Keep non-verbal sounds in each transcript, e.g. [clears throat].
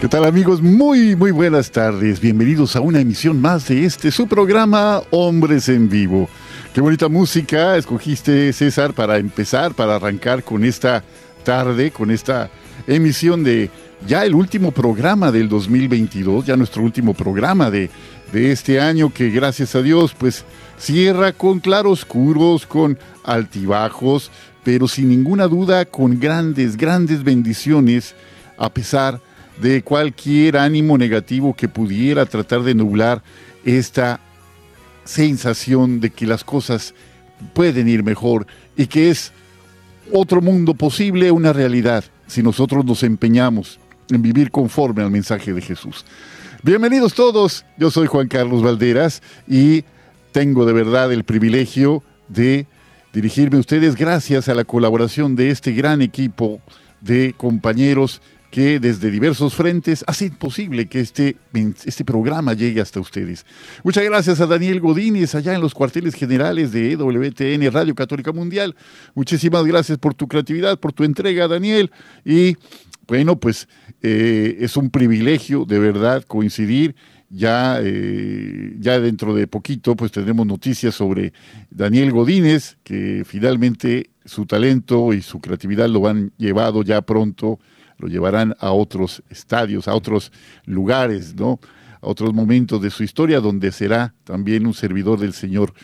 ¿Qué tal amigos? Muy, muy buenas tardes. Bienvenidos a una emisión más de este, su programa Hombres en Vivo. Qué bonita música escogiste César para empezar, para arrancar con esta tarde, con esta emisión de ya el último programa del 2022, ya nuestro último programa de, de este año que gracias a Dios pues cierra con claroscuros, con altibajos, pero sin ninguna duda con grandes, grandes bendiciones a pesar de de cualquier ánimo negativo que pudiera tratar de nublar esta sensación de que las cosas pueden ir mejor y que es otro mundo posible, una realidad, si nosotros nos empeñamos en vivir conforme al mensaje de Jesús. Bienvenidos todos, yo soy Juan Carlos Valderas y tengo de verdad el privilegio de dirigirme a ustedes gracias a la colaboración de este gran equipo de compañeros que desde diversos frentes hacen posible que este, este programa llegue hasta ustedes. Muchas gracias a Daniel Godínez allá en los cuarteles generales de WTN Radio Católica Mundial. Muchísimas gracias por tu creatividad, por tu entrega, Daniel. Y bueno, pues eh, es un privilegio de verdad coincidir. Ya, eh, ya dentro de poquito pues tendremos noticias sobre Daniel Godínez, que finalmente su talento y su creatividad lo han llevado ya pronto lo llevarán a otros estadios, a otros lugares, ¿no? A otros momentos de su historia donde será también un servidor del Señor,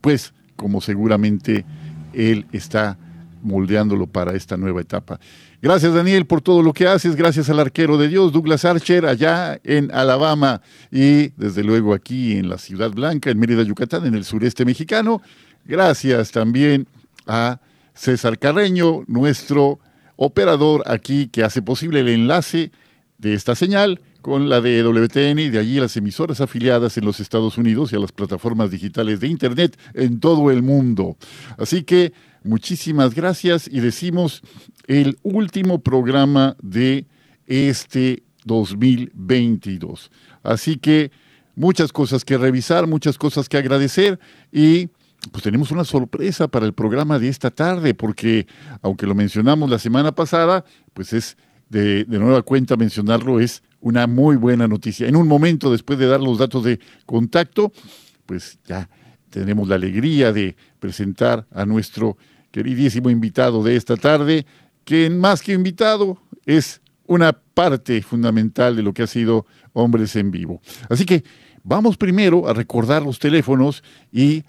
pues como seguramente Él está moldeándolo para esta nueva etapa. Gracias Daniel por todo lo que haces, gracias al arquero de Dios, Douglas Archer, allá en Alabama y desde luego aquí en la Ciudad Blanca, en Mérida, Yucatán, en el sureste mexicano. Gracias también a César Carreño, nuestro operador aquí que hace posible el enlace de esta señal con la de WTN y de allí las emisoras afiliadas en los Estados Unidos y a las plataformas digitales de Internet en todo el mundo. Así que muchísimas gracias y decimos el último programa de este 2022. Así que muchas cosas que revisar, muchas cosas que agradecer y pues tenemos una sorpresa para el programa de esta tarde, porque aunque lo mencionamos la semana pasada, pues es de, nueva cuenta mencionarlo, es una muy buena noticia. En un momento después de dar los datos de contacto, pues ya tenemos la alegría de presentar a nuestro queridísimo invitado de esta tarde, que más que invitado es una parte fundamental de lo que ha sido Hombres en Vivo. Así que vamos primero a recordar los teléfonos y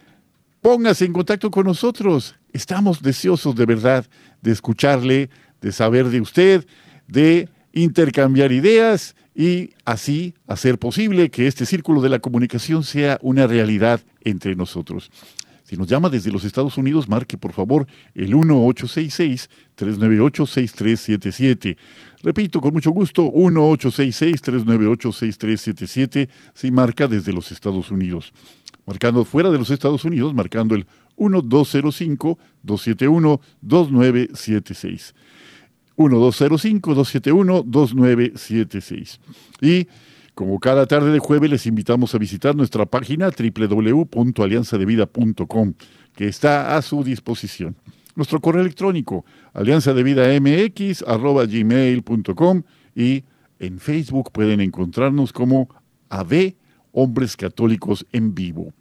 póngase en contacto con nosotros. Estamos deseosos de verdad de escucharle, de saber de usted, de intercambiar ideas y así hacer posible que este círculo de la comunicación sea una realidad entre nosotros. Si nos llama desde los Estados Unidos, marque por favor el 1866-398-6377. Repito, con mucho gusto, 1866-398-6377 si marca desde los Estados Unidos marcando fuera de los Estados Unidos, marcando el 1205-271-2976. 1205-271-2976. Y como cada tarde de jueves les invitamos a visitar nuestra página www.alianzadevida.com, que está a su disposición. Nuestro correo electrónico, alianzadevidamx.gmail.com y en Facebook pueden encontrarnos como AD Hombres Católicos en Vivo.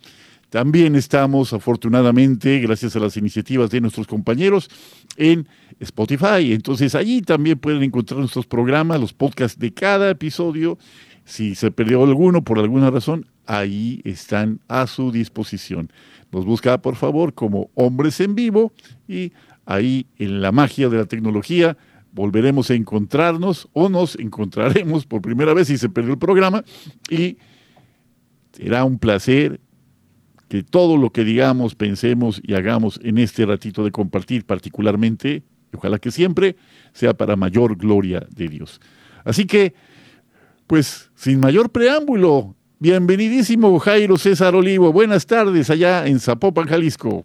También estamos, afortunadamente, gracias a las iniciativas de nuestros compañeros, en Spotify. Entonces allí también pueden encontrar nuestros programas, los podcasts de cada episodio Si se perdió alguno por alguna razón, ahí están a su disposición. Nos busca, por favor, como hombres en vivo y ahí en la magia de la tecnología volveremos a encontrarnos o nos encontraremos por primera vez si se perdió el programa y será un placer que todo lo que digamos, pensemos y hagamos en este ratito de compartir particularmente, ojalá que siempre, sea para mayor gloria de Dios. Así que, pues, sin mayor preámbulo, bienvenidísimo Jairo César Olivo. Buenas tardes allá en Zapopan, Jalisco.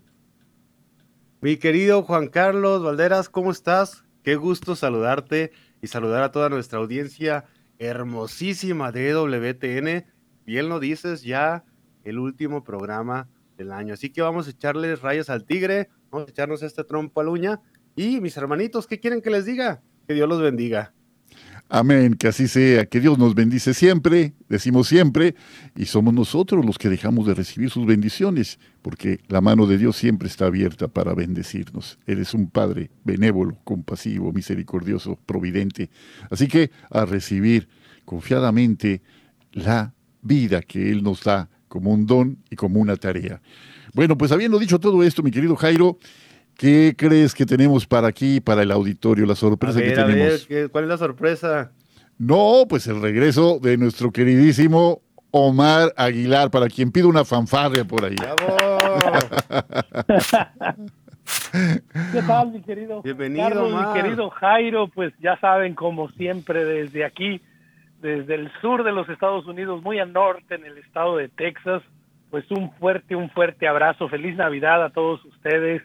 Mi querido Juan Carlos Valderas, ¿cómo estás? Qué gusto saludarte y saludar a toda nuestra audiencia hermosísima de WTN. Bien lo dices, ya el último programa del año. Así que vamos a echarles rayas al tigre, vamos a echarnos este trompo a la uña. Y mis hermanitos, ¿qué quieren que les diga? Que Dios los bendiga. Amén, que así sea, que Dios nos bendice siempre, decimos siempre, y somos nosotros los que dejamos de recibir sus bendiciones, porque la mano de Dios siempre está abierta para bendecirnos. Él es un Padre benévolo, compasivo, misericordioso, providente. Así que a recibir confiadamente la vida que Él nos da como un don y como una tarea. Bueno, pues habiendo dicho todo esto, mi querido Jairo, ¿Qué crees que tenemos para aquí, para el auditorio? La sorpresa que tenemos. ¿Cuál es la sorpresa? No, pues el regreso de nuestro queridísimo Omar Aguilar, para quien pido una fanfarria por ahí. [laughs] ¿Qué tal, mi querido? Bienvenido, mi querido Jairo. Pues ya saben, como siempre, desde aquí, desde el sur de los Estados Unidos, muy al norte, en el estado de Texas, pues un fuerte, un fuerte abrazo. Feliz Navidad a todos ustedes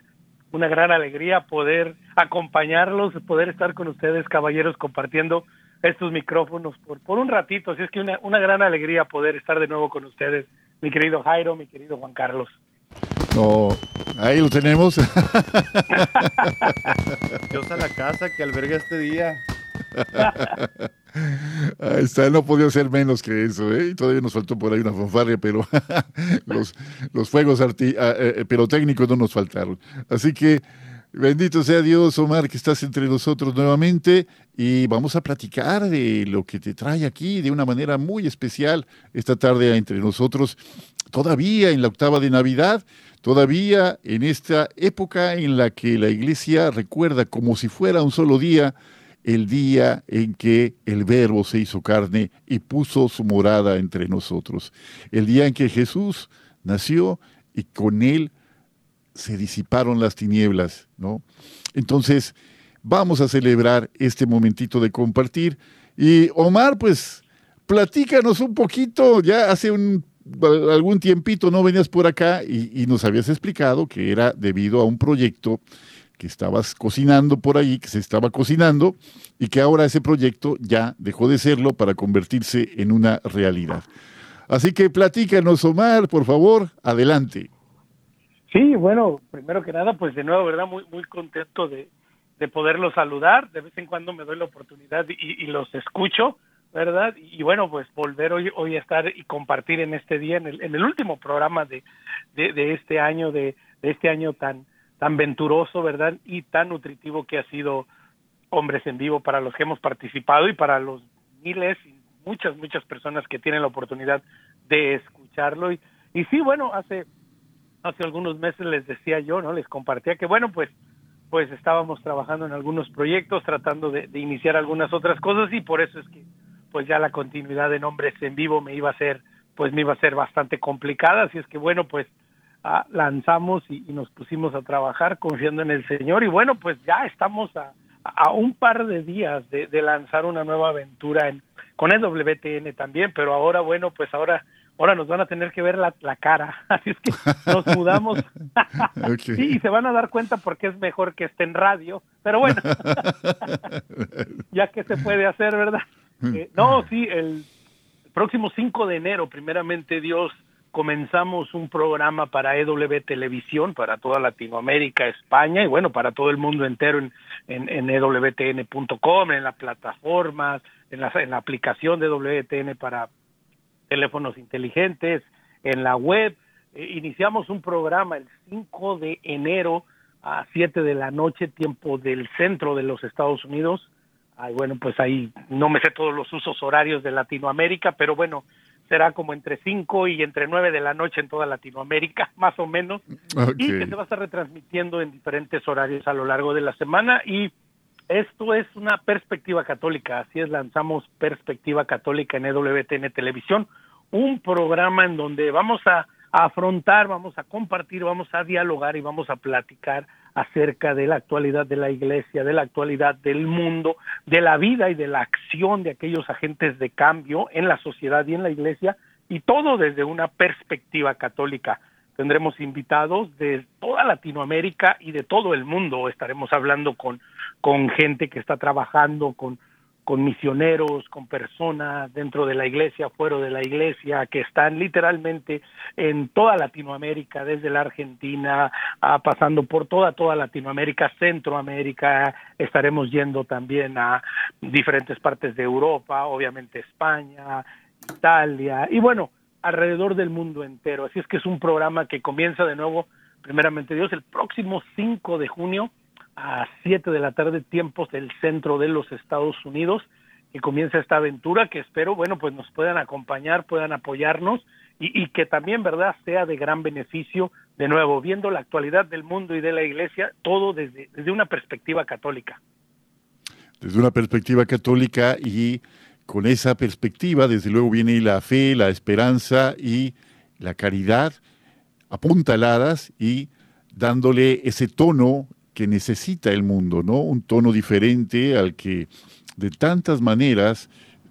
una gran alegría poder acompañarlos, poder estar con ustedes, caballeros, compartiendo estos micrófonos por, por un ratito. Así es que una, una gran alegría poder estar de nuevo con ustedes, mi querido Jairo, mi querido Juan Carlos. No, ahí lo tenemos. [laughs] Dios a la casa que alberga este día. Ahí está, no podía ser menos que eso, ¿eh? Todavía nos faltó por ahí una fanfarria, pero [laughs] los, los fuegos arti ah, eh, eh, pirotécnicos no nos faltaron. Así que bendito sea Dios, Omar, que estás entre nosotros nuevamente y vamos a platicar de lo que te trae aquí de una manera muy especial esta tarde entre nosotros, todavía en la octava de Navidad. Todavía en esta época en la que la iglesia recuerda como si fuera un solo día el día en que el Verbo se hizo carne y puso su morada entre nosotros, el día en que Jesús nació y con él se disiparon las tinieblas, ¿no? Entonces, vamos a celebrar este momentito de compartir. Y Omar, pues, platícanos un poquito, ya hace algún tiempito no venías por acá y nos habías explicado que era debido a un proyecto que estabas cocinando por ahí, que se estaba cocinando y que ahora ese proyecto ya dejó de serlo para convertirse en una realidad. Así que platícanos, Omar, por favor, adelante. Sí, bueno, primero que nada, pues de nuevo, ¿verdad? Muy, muy contento de, de poderlos saludar. De vez en cuando me doy la oportunidad y, los escucho, ¿verdad? Y, bueno, pues volver hoy, hoy a estar y compartir en este día, en el, en el último programa de, de, de este año, de, de este año tan, tan venturoso, ¿verdad? Y tan nutritivo que ha sido Hombres en Vivo para los que hemos participado y para los miles y muchas, muchas personas que tienen la oportunidad de escucharlo. Y, y sí, bueno, hace, hace algunos meses les decía yo, ¿no? Les compartía que, bueno, pues pues estábamos trabajando en algunos proyectos, tratando de, de iniciar algunas otras cosas y por eso es que pues ya la continuidad en Hombres en Vivo me iba a ser pues me iba a ser bastante complicada, así es que bueno, pues lanzamos y, nos pusimos a trabajar confiando en el Señor. Y bueno, pues ya estamos a, un par de días de, lanzar una nueva aventura en, con el WTN también, pero ahora bueno, pues ahora ahora nos van a tener que ver la, cara, [laughs] así es que nos mudamos. [laughs] Sí, y se van a dar cuenta porque es mejor que esté en radio, pero bueno, [laughs] ya que se puede hacer, ¿verdad? Eh, no, sí, el próximo 5 de enero, primeramente Dios, comenzamos un programa para EW Televisión, para toda Latinoamérica, España y bueno, para todo el mundo entero en, en, en EWTN.com, en las plataformas, en la, en la aplicación de EWTN para teléfonos inteligentes, en la web. Eh, iniciamos un programa el 5 de enero a 7 de la noche, tiempo del centro de los Estados Unidos, Ay, bueno, pues ahí no me sé todos los usos horarios de Latinoamérica, pero bueno, será como entre 5 y entre 9 de la noche en toda Latinoamérica, [laughs] más o menos, y que se va a estar retransmitiendo en diferentes horarios a lo largo de la semana. Y esto es una perspectiva católica, así es, lanzamos Perspectiva Católica en EWTN Televisión, un programa en donde vamos a, afrontar, vamos a compartir, vamos a dialogar y vamos a platicar acerca de la actualidad de la iglesia, de la actualidad del mundo, de la vida y de la acción de aquellos agentes de cambio en la sociedad y en la iglesia, y todo desde una perspectiva católica. Tendremos invitados de toda Latinoamérica y de todo el mundo. Estaremos hablando con, con gente que está trabajando con con misioneros, con personas dentro de la iglesia, fuera de la iglesia, que están literalmente en toda Latinoamérica, desde la Argentina, pasando por toda, toda Latinoamérica, Centroamérica, estaremos yendo también a diferentes partes de Europa, obviamente España, Italia, y bueno, alrededor del mundo entero. Así es que es un programa que comienza de nuevo, primeramente Dios, el próximo 5 de junio a 7 de la tarde, tiempos del centro de los Estados Unidos, que comienza esta aventura que espero, bueno, pues nos puedan acompañar, puedan apoyarnos y, que también, ¿verdad?, sea de gran beneficio, de nuevo, viendo la actualidad del mundo y de la iglesia, todo desde, desde una perspectiva católica. Desde una perspectiva católica y con esa perspectiva, desde luego, viene la fe, la esperanza y la caridad apuntaladas y dándole ese tono que necesita el mundo, ¿no? Un tono diferente al que de tantas maneras,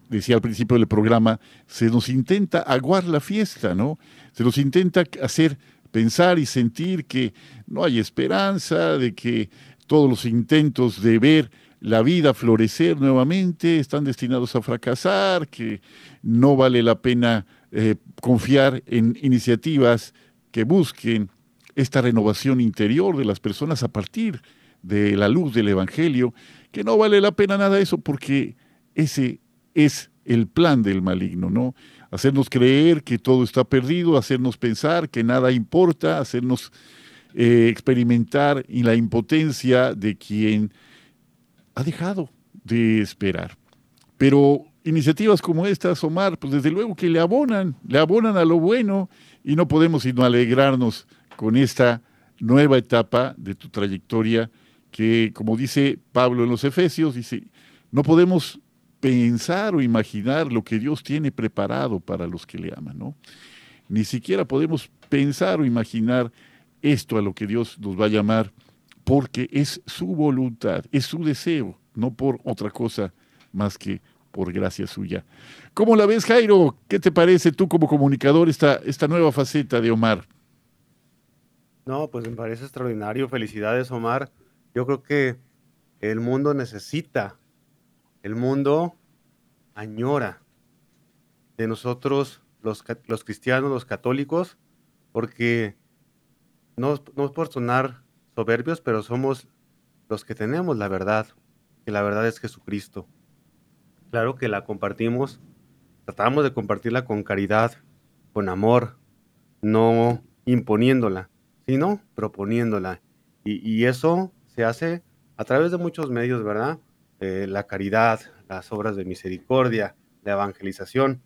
decía al principio del programa, se nos intenta aguar la fiesta, ¿no? Se nos intenta hacer pensar y sentir que no hay esperanza, de que todos los intentos de ver la vida florecer nuevamente están destinados a fracasar, que no vale la pena eh, confiar en iniciativas que busquen esta renovación interior de las personas a partir de la luz del Evangelio, que no vale la pena nada eso porque ese es el plan del maligno, ¿no? Hacernos creer que todo está perdido, hacernos pensar que nada importa, hacernos eh, experimentar en la impotencia de quien ha dejado de esperar. Pero iniciativas como estas, Omar, pues desde luego que le abonan, le abonan a lo bueno y no podemos sino alegrarnos con esta nueva etapa de tu trayectoria que, como dice Pablo en los Efesios, dice, no podemos pensar o imaginar lo que Dios tiene preparado para los que le aman, ¿no? Ni siquiera podemos pensar o imaginar esto a lo que Dios nos va a llamar, porque es su voluntad, es su deseo, no por otra cosa más que por gracia suya. ¿Cómo la ves, Jairo? ¿Qué te parece tú como comunicador esta, esta nueva faceta de Omar? No, pues me parece extraordinario. Felicidades, Omar. Yo creo que el mundo necesita, el mundo añora de nosotros, los, los cristianos, los católicos, porque no, no es por sonar soberbios, pero somos los que tenemos la verdad, que la verdad es Jesucristo. Claro que la compartimos, tratamos de compartirla con caridad, con amor, no imponiéndola sino proponiéndola. Y, eso se hace a través de muchos medios, ¿verdad? Eh, la caridad, las obras de misericordia, la evangelización,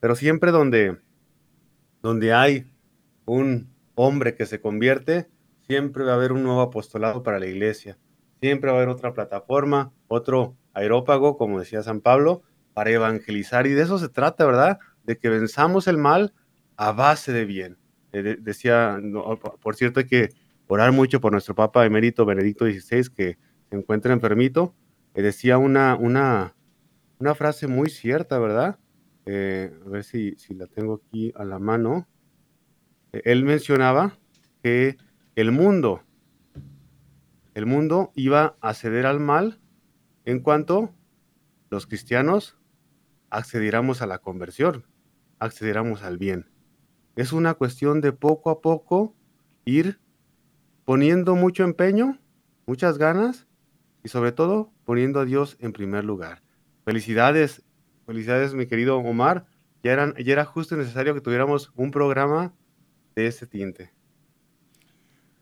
pero siempre donde, donde hay un hombre que se convierte, siempre va a haber un nuevo apostolado para la iglesia, siempre va a haber otra plataforma, otro aerópago, como decía San Pablo, para evangelizar. Y de eso se trata, ¿verdad? De que venzamos el mal a base de bien. Eh, decía, por cierto, hay que orar mucho por nuestro Papa emérito Benedicto XVI, que se encuentra enfermito. Eh, decía una, una, una frase muy cierta, ¿verdad? Eh, a ver si, si la tengo aquí a la mano. él mencionaba que el mundo, el mundo iba a ceder al mal en cuanto los cristianos accediéramos a la conversión, accediéramos al bien. Es una cuestión de poco a poco ir poniendo mucho empeño, muchas ganas y sobre todo poniendo a Dios en primer lugar. Felicidades, felicidades mi querido Omar. Ya, eran, ya era justo y necesario que tuviéramos un programa de ese tinte.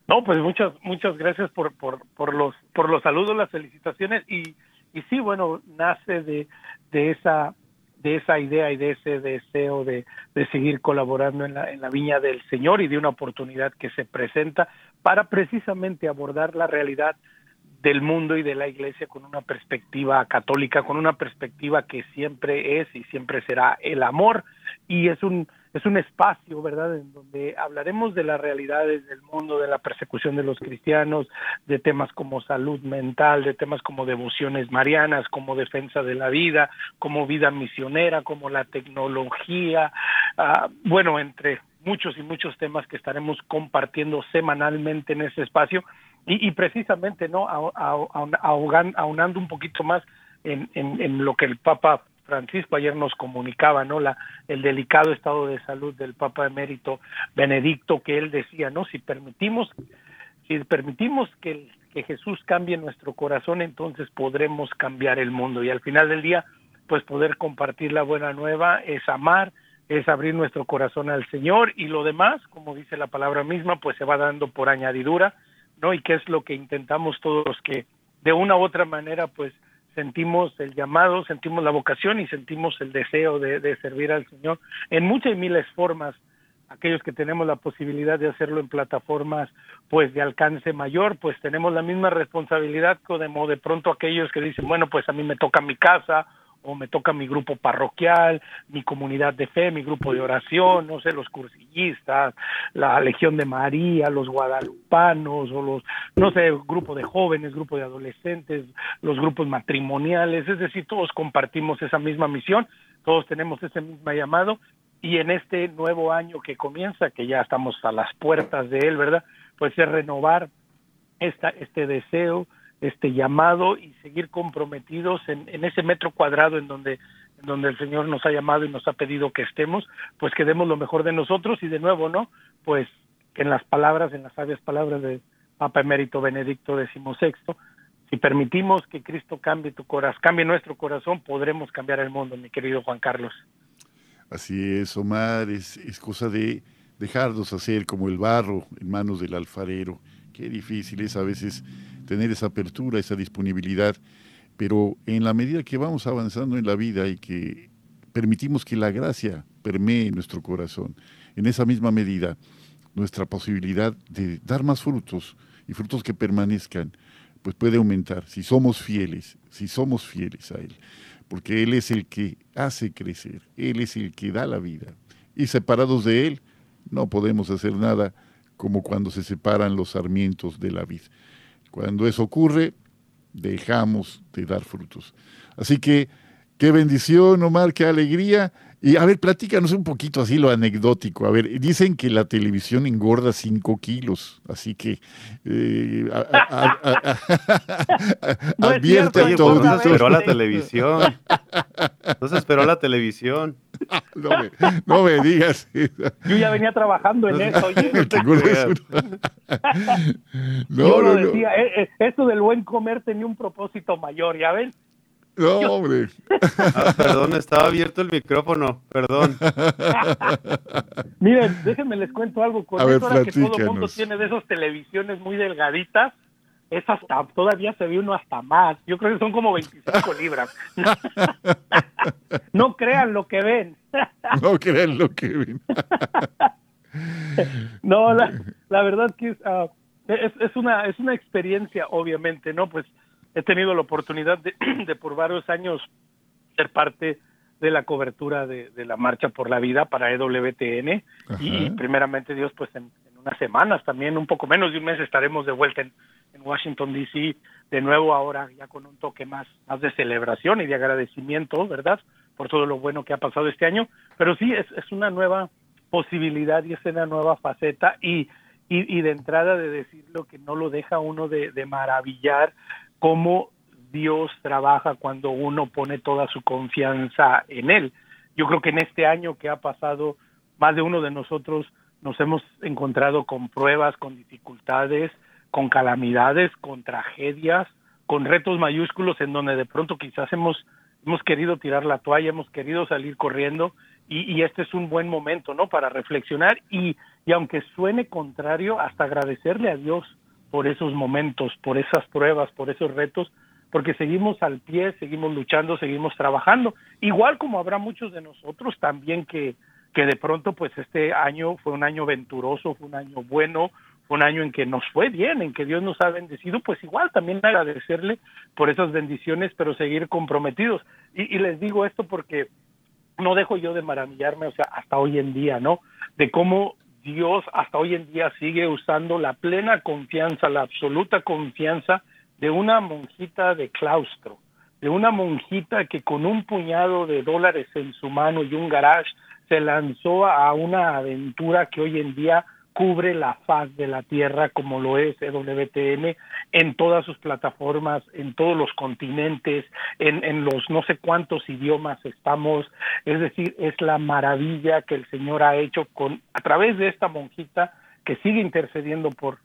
No, pues muchas muchas gracias por, por, por los por los saludos, las felicitaciones y, y sí, bueno, nace de, de esa de esa idea y de ese deseo de, de seguir colaborando en la, en la viña del Señor y de una oportunidad que se presenta para precisamente abordar la realidad del mundo y de la iglesia con una perspectiva católica, con una perspectiva que siempre es y siempre será el amor. Y es un es un espacio, ¿verdad?, en donde hablaremos de las realidades del mundo, de la persecución de los cristianos, de temas como salud mental, de temas como devociones marianas, como defensa de la vida, como vida misionera, como la tecnología, uh, bueno, entre muchos y muchos temas que estaremos compartiendo semanalmente en ese espacio y, y precisamente no aunando un poquito más en, en, en, lo que el Papa Francisco ayer nos comunicaba, ¿no? La, el delicado estado de salud del Papa emérito Benedicto, que él decía, ¿no? Si permitimos, si permitimos que, que Jesús cambie nuestro corazón, entonces podremos cambiar el mundo. Y al final del día, pues poder compartir la buena nueva es amar, es abrir nuestro corazón al Señor y lo demás, como dice la palabra misma, pues se va dando por añadidura ¿no? Y qué es lo que intentamos todos los que de una u otra manera pues sentimos el llamado, sentimos la vocación y sentimos el deseo de, de servir al Señor en muchas y miles formas. Aquellos que tenemos la posibilidad de hacerlo en plataformas pues de alcance mayor, pues tenemos la misma responsabilidad como de pronto aquellos que dicen, bueno, pues a mí me toca mi casa o me toca mi grupo parroquial, mi comunidad de fe, mi grupo de oración, no sé, los cursillistas, la Legión de María, los guadalupanos, o los, no sé, grupo de jóvenes, grupo de adolescentes, los grupos matrimoniales, es decir, todos compartimos esa misma misión, todos tenemos ese mismo llamado, y en este nuevo año que comienza, que ya estamos a las puertas de él, ¿verdad? Pues es renovar esta, este deseo, este llamado y seguir comprometidos en, en ese metro cuadrado en donde en donde el Señor nos ha llamado y nos ha pedido que estemos, pues que demos lo mejor de nosotros y de nuevo, ¿no? Pues en las palabras, en las sabias palabras de Papa Emérito Benedicto XVI, si permitimos que Cristo cambie tu corazón, cambie nuestro corazón, podremos cambiar el mundo, mi querido Juan Carlos. Así es, Omar, es, es cosa de dejarnos hacer como el barro en manos del alfarero. Qué difícil es a veces tener esa apertura, esa disponibilidad, pero en la medida que vamos avanzando en la vida y que permitimos que la gracia permee nuestro corazón, en esa misma medida nuestra posibilidad de dar más frutos y frutos que permanezcan, pues puede aumentar si somos fieles, si somos fieles a Él, porque Él es el que hace crecer, Él es el que da la vida, y separados de Él no podemos hacer nada como cuando se separan los sarmientos de la vid. Cuando eso ocurre, dejamos de dar frutos. Así que qué bendición, Omar, qué alegría. Y a ver, platícanos un poquito así lo anecdótico. A ver, dicen que la televisión engorda 5 kilos, así que eh, [laughs] no advierte a todo. No se esperó la televisión. No se esperó la televisión. No me, no me digas eso. Yo ya venía trabajando en eso. Oye. [laughs] [laughs] no, Yo lo no, decía, eh, eh, esto del buen comer tenía un propósito mayor, ¿ya ven? No, hombre. Ah, perdón, estaba abierto el micrófono, perdón. Miren, déjenme les cuento algo. Con A ver, que todo el mundo tiene de esas televisiones muy delgaditas, es hasta, todavía se ve uno hasta más. Yo creo que son como 25 [laughs] libras. no crean lo que ven. No crean lo que ven. no, la, la verdad que es, ah, es, es una es una experiencia, obviamente, ¿no? Pues he tenido la oportunidad de, [clears throat] de por varios años ser parte de la cobertura de, de la Marcha por la Vida para EWTN y primeramente Dios, pues en, en unas semanas también, un poco menos de un mes estaremos de vuelta en, en Washington, D.C., de nuevo ahora ya con un toque más, más de celebración y de agradecimiento, ¿verdad? Por todo lo bueno que ha pasado este año, pero sí es, es una nueva posibilidad y es una nueva faceta y, y, y de entrada de decirlo que no lo deja uno de, de maravillar cómo Dios trabaja cuando uno pone toda su confianza en Él. Yo creo que en este año que ha pasado, más de uno de nosotros nos hemos encontrado con pruebas, con dificultades, con calamidades, con tragedias, con retos mayúsculos en donde de pronto quizás hemos, hemos querido tirar la toalla, hemos querido salir corriendo y, y este es un buen momento, ¿no? Para reflexionar y, y aunque suene contrario, hasta agradecerle a Dios por esos momentos, por esas pruebas, por esos retos, porque seguimos al pie, seguimos luchando, seguimos trabajando, igual como habrá muchos de nosotros también que, que de pronto pues este año fue un año venturoso, fue un año bueno, fue un año en que nos fue bien, en que Dios nos ha bendecido, pues igual también agradecerle por esas bendiciones, pero seguir comprometidos. Y, y les digo esto porque no dejo yo de maravillarme, o sea, hasta hoy en día, ¿no? De cómo Dios hasta hoy en día sigue usando la plena confianza, la absoluta confianza de una monjita de claustro, de una monjita que con un puñado de dólares en su mano y un garage se lanzó a una aventura que hoy en día cubre la faz de la Tierra como lo es EWTN en todas sus plataformas, en todos los continentes, en, en, los no sé cuántos idiomas estamos, es decir, es la maravilla que el Señor ha hecho con a través de esta monjita que sigue intercediendo por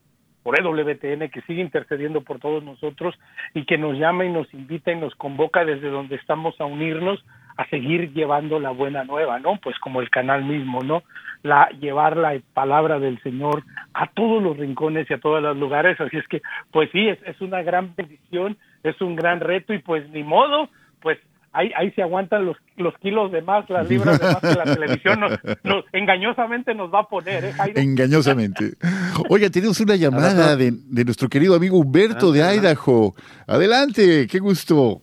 por EWTN, que sigue intercediendo por todos nosotros y que nos llama y nos invita y nos convoca desde donde estamos a unirnos a seguir llevando la buena nueva, ¿no? Pues como el canal mismo, ¿no? La llevar la palabra del Señor a todos los rincones y a todos los lugares, así es que pues sí, es, es una gran bendición, es un gran reto y pues ni modo, pues Ahí, ahí, se aguantan los, los kilos de más, las libras de más que la televisión nos, nos, engañosamente nos va a poner. ¿eh, engañosamente. Oiga, tenemos una llamada de, de, nuestro querido amigo Humberto de Idaho. Adelante, qué gusto.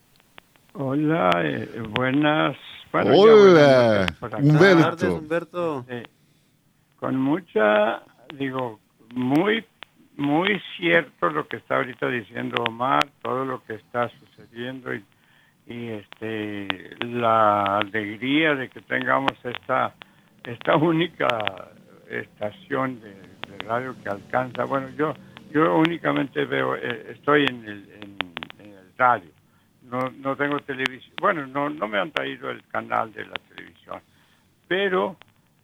Hola, eh, buenas. Bueno, Hola, buenas Humberto. Humberto. Eh, con mucha, digo, muy, muy cierto lo que está ahorita diciendo Omar, todo lo que está sucediendo y y este la alegría de que tengamos esta esta única estación de, de radio que alcanza bueno yo yo únicamente veo eh, estoy en el, en, en, el radio no no tengo televisión bueno no no me han traído el canal de la televisión pero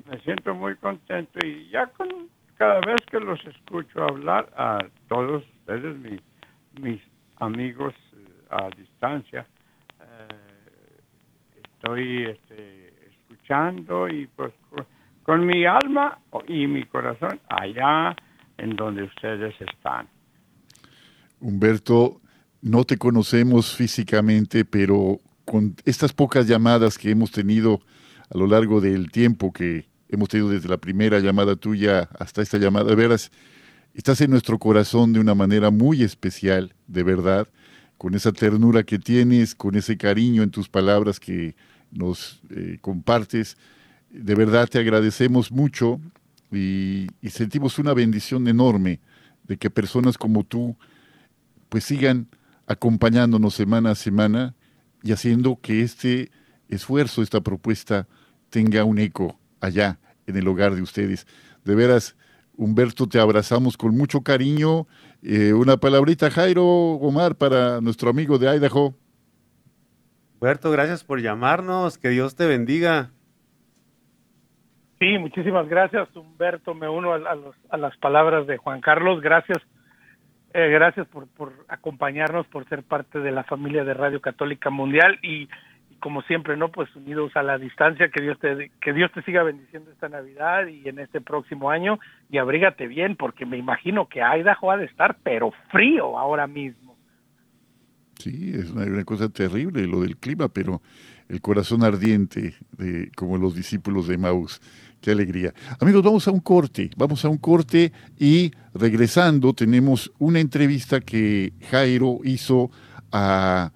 me siento muy contento y ya con cada vez que los escucho hablar a todos ustedes mis mis amigos eh, a distancia estoy este, escuchando y pues con mi alma y mi corazón allá en donde ustedes están. Humberto, no te conocemos físicamente, pero con estas pocas llamadas que hemos tenido a lo largo del tiempo que hemos tenido desde la primera llamada tuya hasta esta llamada, de veras, estás en nuestro corazón de una manera muy especial, de verdad, con esa ternura que tienes, con ese cariño en tus palabras que nos eh, compartes. De verdad te agradecemos mucho y, y, sentimos una bendición enorme de que personas como tú pues sigan acompañándonos semana a semana y haciendo que este esfuerzo, esta propuesta tenga un eco allá en el hogar de ustedes. De veras, Humberto, te abrazamos con mucho cariño. Eh, una palabrita, Jairo Omar, para nuestro amigo de Idaho. Humberto, gracias por llamarnos. Que Dios te bendiga. Sí, muchísimas gracias, Humberto. Me uno a, a, los, a las palabras de Juan Carlos. Gracias, eh, gracias por, por, acompañarnos, por ser parte de la familia de Radio Católica Mundial y, como siempre, no, pues unidos a la distancia. Que Dios te que Dios te siga bendiciendo esta Navidad y en este próximo año y abrígate bien, porque me imagino que Idaho ha de estar, pero frío ahora mismo. Sí, es una, una, cosa terrible lo del clima, pero el corazón ardiente, de, como los discípulos de Maus. Qué alegría. Amigos, vamos a un corte, vamos a un corte y regresando tenemos una entrevista que Jairo hizo a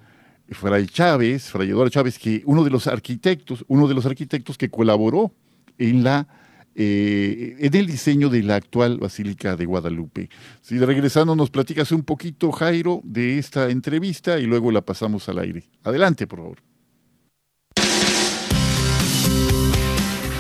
Fray Chávez, Fray Eduardo Chávez, que uno de los arquitectos, uno de los arquitectos que colaboró en la eh, en el diseño de la actual Basílica de Guadalupe. Si regresando nos platicas un poquito, Jairo, de esta entrevista y luego la pasamos al aire. Adelante, por favor.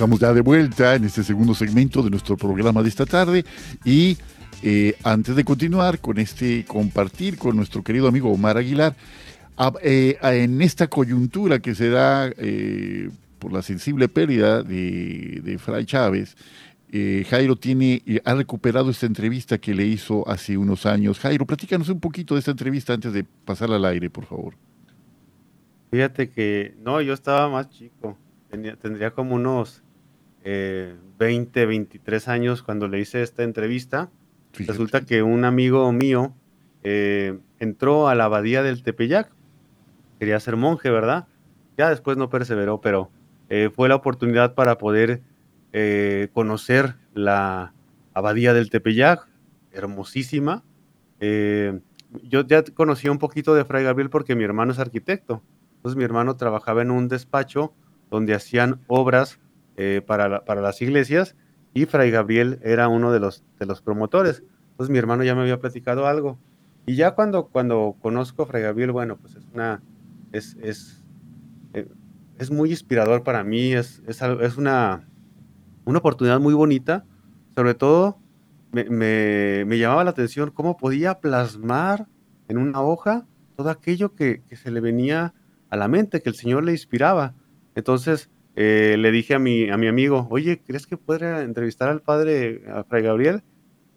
Estamos ya de vuelta en este segundo segmento de nuestro programa de esta tarde y eh, antes de continuar con este compartir con nuestro querido amigo Omar Aguilar, eh, en esta coyuntura que se da eh, por la sensible pérdida de, de Fray Chávez, Jairo tiene, ha recuperado esta entrevista que le hizo hace unos años. Jairo, platícanos un poquito de esta entrevista antes de pasarla al aire, por favor. Fíjate que, no, yo estaba más chico, tendría como unos 20, eh, 23 años cuando le hice esta entrevista. Resulta que un amigo mío eh, entró a la abadía del Tepeyac. Quería ser monje, ¿verdad? Ya después no perseveró, pero eh, fue la oportunidad para poder conocer la abadía del Tepeyac, hermosísima. yo ya conocía un poquito de Fray Gabriel porque mi hermano es arquitecto. Entonces mi hermano trabajaba en un despacho donde hacían obras eh, para, para, las iglesias y Fray Gabriel era uno de los, de los promotores. Entonces mi hermano ya me había platicado algo. Y ya cuando, cuando conozco a Fray Gabriel, bueno, pues es una, es, es, eh, es muy inspirador para mí, es, es, es, una, una oportunidad muy bonita, sobre todo me, me, me, llamaba la atención cómo podía plasmar en una hoja todo aquello que, que se le venía a la mente, que el Señor le inspiraba. Entonces, eh, le dije a mi, a mi amigo, oye, ¿crees que podría entrevistar al padre, a Fray Gabriel?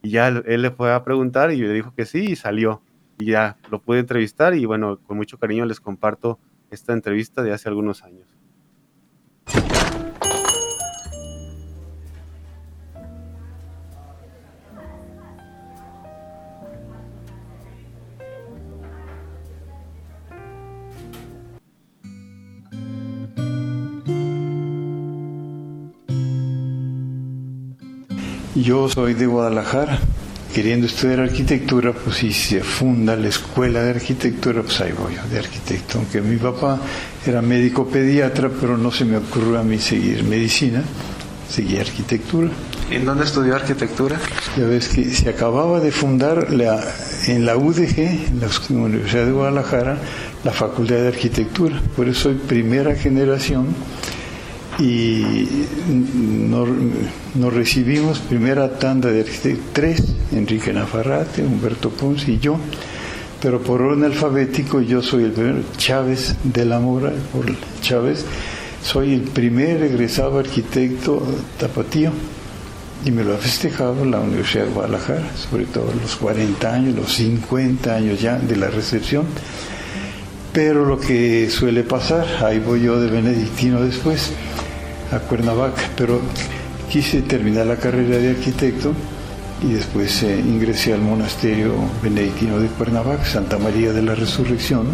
Y ya él, le fue a preguntar y le dijo que sí y salió. Y ya lo pude entrevistar y bueno, con mucho cariño les comparto esta entrevista de hace algunos años. Yo soy de Guadalajara. Queriendo estudiar arquitectura, pues si se funda la escuela de arquitectura, pues ahí voy de arquitecto. Aunque mi papá era médico pediatra, pero no se me ocurrió a mí seguir medicina, seguí arquitectura. ¿En dónde estudió arquitectura? Ya ves que se acababa de fundar la, en la UDG, en la Universidad de Guadalajara, la Facultad de Arquitectura. Por eso soy primera generación y nos, recibimos primera tanda de arquitectos, tres, Enrique Nafarrate, Humberto Ponce y yo, pero por orden alfabético yo soy el primero, Chávez de la Mora, por Chávez, soy el primer egresado arquitecto tapatío y me lo ha festejado la Universidad de Guadalajara, sobre todo los 40 años, los 50 años ya de la recepción. Pero lo que suele pasar, ahí voy yo de benedictino después, a Cuernavaca, pero quise terminar la carrera de arquitecto y después eh, ingresé al monasterio benedictino de Cuernavaca, Santa María de la Resurrección.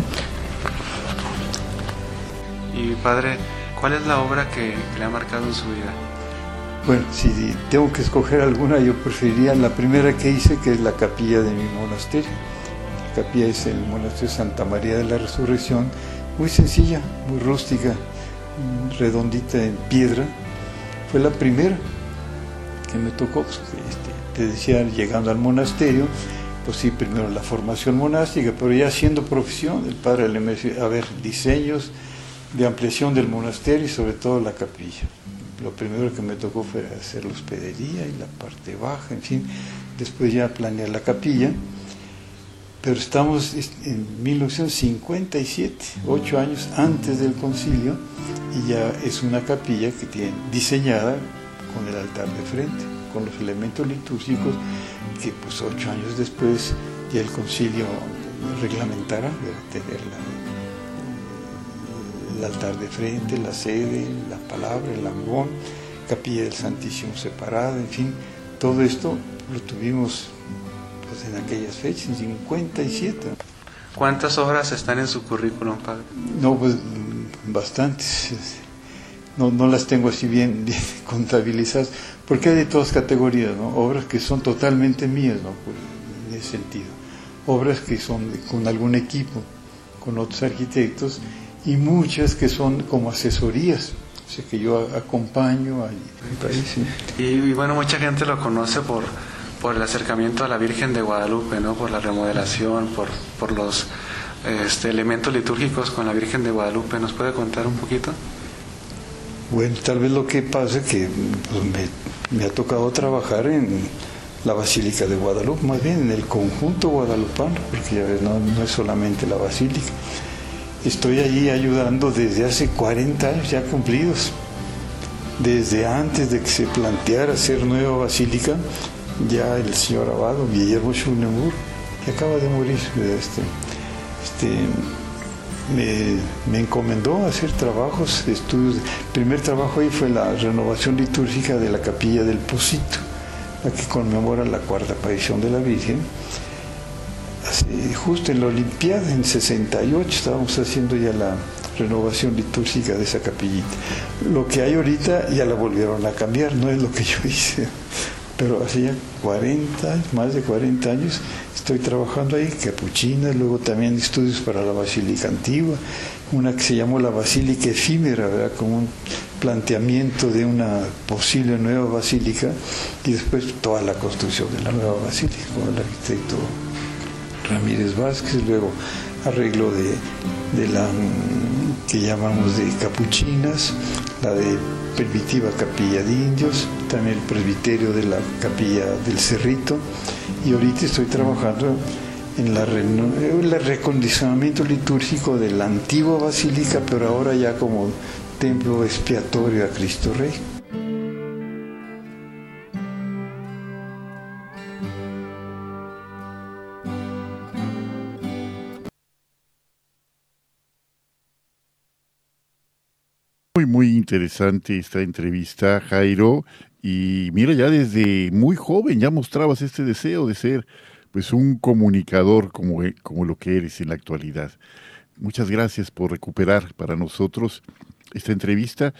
Y padre, ¿cuál es la obra que, le ha marcado en su vida? Bueno, si tengo que escoger alguna, yo preferiría la primera que hice, que es la capilla de mi monasterio. La capilla es el monasterio Santa María de la Resurrección, muy sencilla, muy rústica, redondita en piedra, fue la primera que me tocó. Pues, este, te decía, llegando al monasterio, pues sí, primero la formación monástica, pero ya siendo profesión, el padre le me decía, a ver, diseños de ampliación del monasterio y sobre todo la capilla. Lo primero que me tocó fue hacer la hospedería y la parte baja, en fin, después ya planear la capilla pero estamos en 1957, ocho años antes del concilio, y ya es una capilla que tiene diseñada con el altar de frente, con los elementos litúrgicos que pues ocho años después ya el concilio reglamentará, tener el altar de frente, la sede, la palabra, el ambón, capilla del Santísimo separada, en fin, todo esto lo tuvimos pues, en aquellas fechas, en 57. ¿Cuántas obras están en su currículum, padre? No, pues mm, bastantes. no, no las tengo así bien, [laughs] contabilizadas, porque hay de todas categorías, ¿no? Obras que son totalmente mías, ¿no? en ese sentido. Obras que son con algún equipo, con otros arquitectos, y muchas que son como asesorías, o sea, que yo acompaño al país. Y, bueno, mucha gente lo conoce por, por el acercamiento a la Virgen de Guadalupe, ¿no? Por la remodelación, por, por los este, elementos litúrgicos con la Virgen de Guadalupe. ¿Nos puede contar un poquito? Bueno, tal vez lo que pasa es que pues, me, ha tocado trabajar en la Basílica de Guadalupe, más bien en el conjunto guadalupano, porque ya ves, no, no es solamente la Basílica. Estoy allí ayudando desde hace 40 años ya cumplidos. Desde antes de que se planteara hacer nueva basílica, ya el señor Abado, Guillermo Schunemur, que acaba de morir, este, este, me, encomendó hacer trabajos, estudios. El primer trabajo ahí fue la renovación litúrgica de la capilla del Pusito, la que conmemora la cuarta aparición de la Virgen. justo en la Olimpiada, en 68, estábamos haciendo ya la renovación litúrgica de esa capillita. Lo que hay ahorita ya la volvieron a cambiar, no es lo que yo hice pero hacía 40, más de 40 años, estoy trabajando ahí, capuchinas, luego también estudios para la Basílica Antigua, una que se llamó la Basílica Efímera, como un planteamiento de una posible nueva basílica, y después toda la construcción de la nueva basílica con el arquitecto Ramírez Vázquez, luego arreglo de, de la que llamamos de capuchinas, la de Primitiva Capilla de Indios, también el presbiterio de la Capilla del Cerrito y ahorita estoy trabajando en la el recondicionamiento litúrgico de la antigua basílica, pero ahora ya como templo expiatorio a Cristo Rey. Muy, muy interesante esta entrevista, Jairo. Y mira, ya desde muy joven ya mostrabas este deseo de ser pues un comunicador como, e, como lo que eres en la actualidad. Muchas gracias por recuperar para nosotros esta entrevista.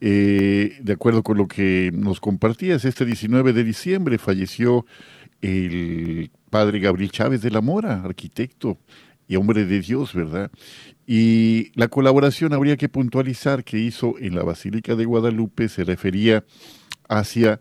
Eh, de acuerdo con lo que nos compartías, este 19 de diciembre falleció el padre Gabriel Chávez de la Mora, arquitecto hombre de Dios, ¿verdad? Y la colaboración habría que puntualizar que hizo en la Basílica de Guadalupe se refería hacia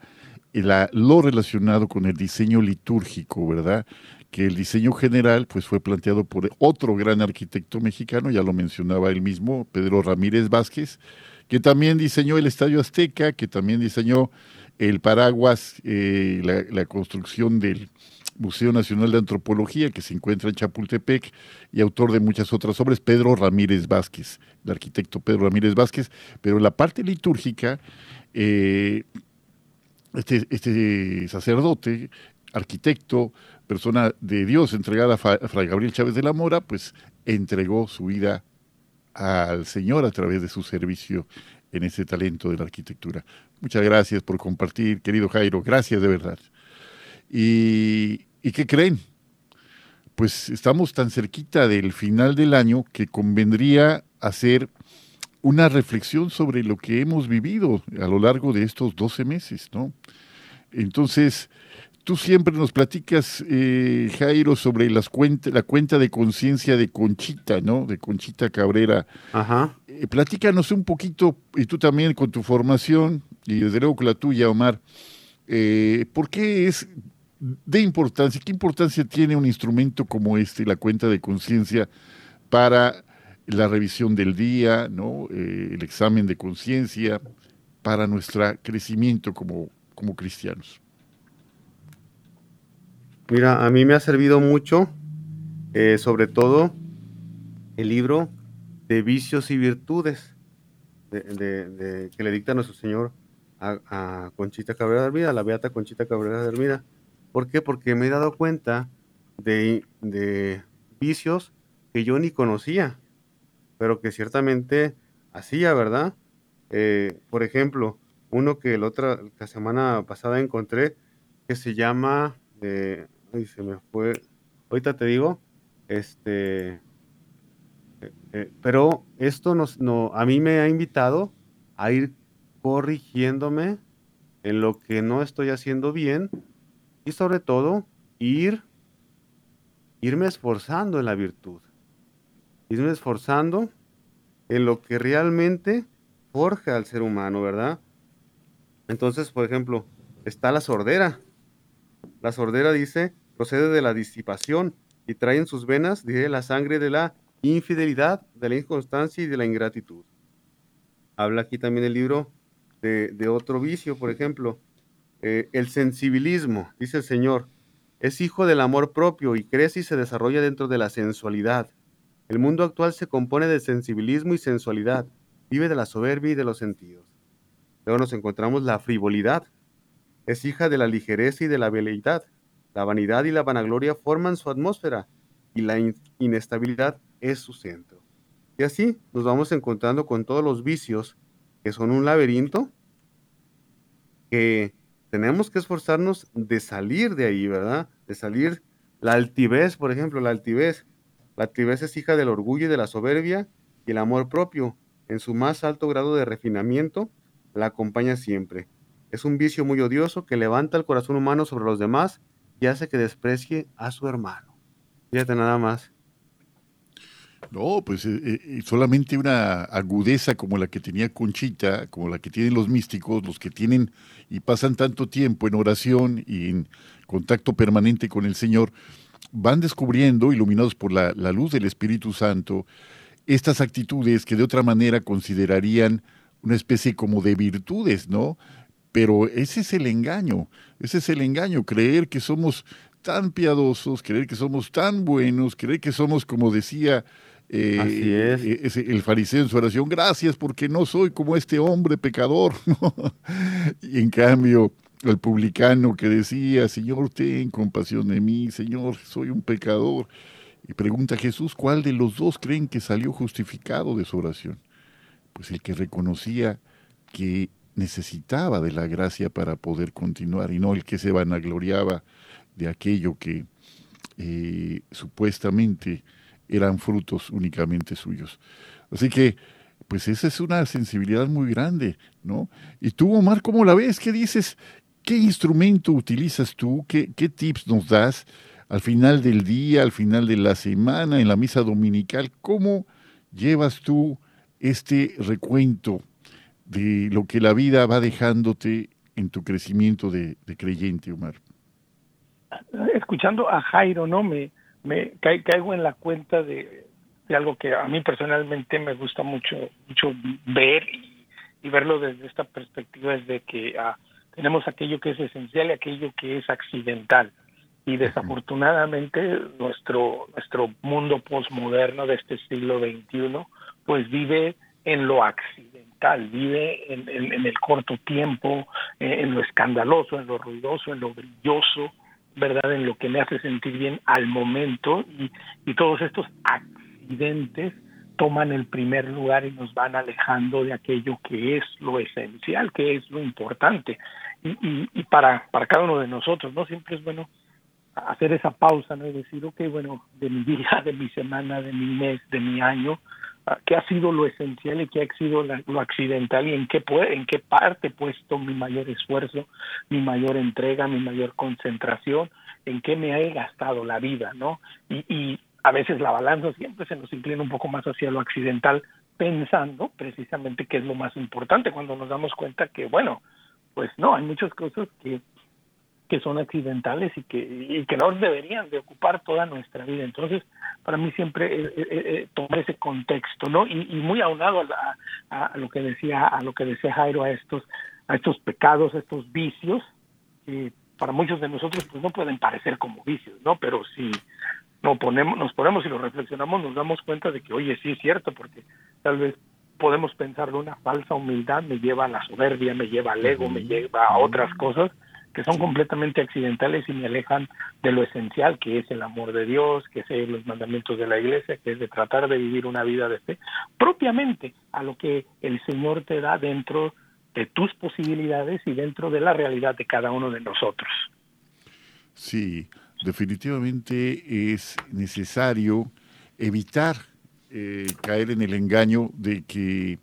la, lo relacionado con el diseño litúrgico, ¿verdad? Que el diseño general pues fue planteado por otro gran arquitecto mexicano, ya lo mencionaba él mismo, Pedro Ramírez Vázquez, que también diseñó el Estadio Azteca, que también diseñó el paraguas, eh, la construcción del Museo Nacional de Antropología, que se encuentra en Chapultepec, y autor de muchas otras obras, Pedro Ramírez Vázquez, el arquitecto Pedro Ramírez Vázquez, pero la parte litúrgica, eh, este, este, sacerdote, arquitecto, persona de Dios entregada a Fray Gabriel Chávez de la Mora, pues entregó su vida al Señor a través de su servicio en ese talento de la arquitectura. Muchas gracias por compartir, querido Jairo, gracias de verdad. ¿Y, ¿y qué creen? Pues estamos tan cerquita del final del año que convendría hacer una reflexión sobre lo que hemos vivido a lo largo de estos 12 meses, ¿no? Entonces, tú siempre nos platicas, eh, Jairo, sobre las la cuenta de conciencia de Conchita, ¿no? De Conchita Cabrera. Ajá. Eh, platícanos un poquito, y tú también con tu formación, y desde luego con la tuya, Omar, eh, ¿por qué es de importancia, qué importancia tiene un instrumento como este, la cuenta de conciencia, para la revisión del día, ¿no? Eh, el examen de conciencia, para nuestro crecimiento como, como cristianos? Mira, a mí me ha servido mucho, eh, sobre todo el libro de vicios y virtudes de, que le dicta nuestro Señor a, Conchita Cabrera de Hermida, la beata Conchita Cabrera de Hermida. ¿Por qué? Porque me he dado cuenta de, vicios que yo ni conocía, pero que ciertamente hacía, ¿verdad? Eh, por ejemplo, uno que la otra la semana pasada encontré que se llama, eh, ay, se me fue, ahorita te digo, este, eh, pero esto nos, no, a mí me ha invitado a ir corrigiéndome en lo que no estoy haciendo bien y sobre todo ir irme esforzando en la virtud. Irme esforzando en lo que realmente forja al ser humano, ¿verdad? Entonces, por ejemplo, está la sordera. La sordera dice, procede de la disipación y trae en sus venas, dice, la sangre de la infidelidad, de la inconstancia y de la ingratitud. Habla aquí también el libro de, otro vicio, por ejemplo, eh, el sensibilismo, dice el Señor, es hijo del amor propio y crece y se desarrolla dentro de la sensualidad. El mundo actual se compone de sensibilismo y sensualidad, vive de la soberbia y de los sentidos. Luego nos encontramos la frivolidad, es hija de la ligereza y de la veleidad. La vanidad y la vanagloria forman su atmósfera y la inestabilidad es su centro. Y así nos vamos encontrando con todos los vicios que son un laberinto que tenemos que esforzarnos de salir de ahí, ¿verdad? De salir la altivez, por ejemplo, la altivez. La altivez es hija del orgullo y de la soberbia y el amor propio, en su más alto grado de refinamiento, la acompaña siempre. Es un vicio muy odioso que levanta el corazón humano sobre los demás y hace que desprecie a su hermano. Fíjate nada más. No, pues eh, eh, solamente una agudeza como la que tenía Conchita, como la que tienen los místicos, los que tienen y pasan tanto tiempo en oración y en contacto permanente con el Señor, van descubriendo, iluminados por la, la luz del Espíritu Santo, estas actitudes que de otra manera considerarían una especie como de virtudes, ¿no? Pero ese es el engaño, ese es el engaño, creer que somos tan piadosos, creer que somos tan buenos, creer que somos, como decía eh, es. el fariseo en su oración, gracias porque no soy como este hombre pecador. [laughs] y en cambio, el publicano que decía, Señor, ten compasión de mí, Señor, soy un pecador. Y pregunta a Jesús, ¿cuál de los dos creen que salió justificado de su oración? Pues el que reconocía que necesitaba de la gracia para poder continuar y no el que se vanagloriaba de aquello que eh, supuestamente eran frutos únicamente suyos. Así que, pues esa es una sensibilidad muy grande, ¿no? Y tú, Omar, ¿cómo la ves? ¿Qué dices? ¿Qué instrumento utilizas tú? ¿Qué, qué tips nos das al final del día, al final de la semana, en la misa dominical? ¿Cómo llevas tú este recuento de lo que la vida va dejándote en tu crecimiento de, creyente, Omar. Escuchando a Jairo, ¿no? Me, me caigo en la cuenta de, algo que a mí personalmente me gusta mucho, mucho ver y, verlo desde esta perspectiva, es de que ah, tenemos aquello que es esencial y aquello que es accidental. Y desafortunadamente nuestro, nuestro mundo postmoderno de este siglo XXI, pues vive en lo accidental, vive en, el corto tiempo, en, lo escandaloso, en lo ruidoso, en lo brilloso, ¿verdad? En lo que me hace sentir bien al momento y, y todos estos accidentes toman el primer lugar y nos van alejando de aquello que es lo esencial, que es lo importante. Y, y, y para, para cada uno de nosotros, ¿no? Siempre es bueno hacer esa pausa, ¿no? Y decir, ok, bueno, de mi día, [laughs] de mi semana, de mi mes, de mi año, qué ha sido lo esencial y qué ha sido lo accidental y en qué en qué parte he puesto mi mayor esfuerzo, mi mayor entrega, mi mayor concentración, en qué me he gastado la vida, ¿no? Y, y a veces la balanza siempre se nos inclina un poco más hacia lo accidental, pensando precisamente que es lo más importante cuando nos damos cuenta que, bueno, pues no, hay muchas cosas que que son accidentales y que, y que no deberían de ocupar toda nuestra vida. Entonces, para mí siempre eh, eh, eh, tomar ese contexto, ¿no? Y, muy aunado a, lo que decía a lo que decía Jairo a estos a estos pecados, a estos vicios, que para muchos de nosotros pues no pueden parecer como vicios, ¿no? Pero si no ponemos, nos ponemos y lo reflexionamos, nos damos cuenta de que, oye, sí es cierto, porque tal vez podemos pensar de una falsa humildad me lleva a la soberbia, me lleva al ego, me lleva a otras cosas que son completamente accidentales y me alejan de lo esencial, que es el amor de Dios, que es los mandamientos de la iglesia, que es de tratar de vivir una vida de fe, propiamente a lo que el Señor te da dentro de tus posibilidades y dentro de la realidad de cada uno de nosotros. Sí, definitivamente es necesario evitar eh, caer en el engaño de que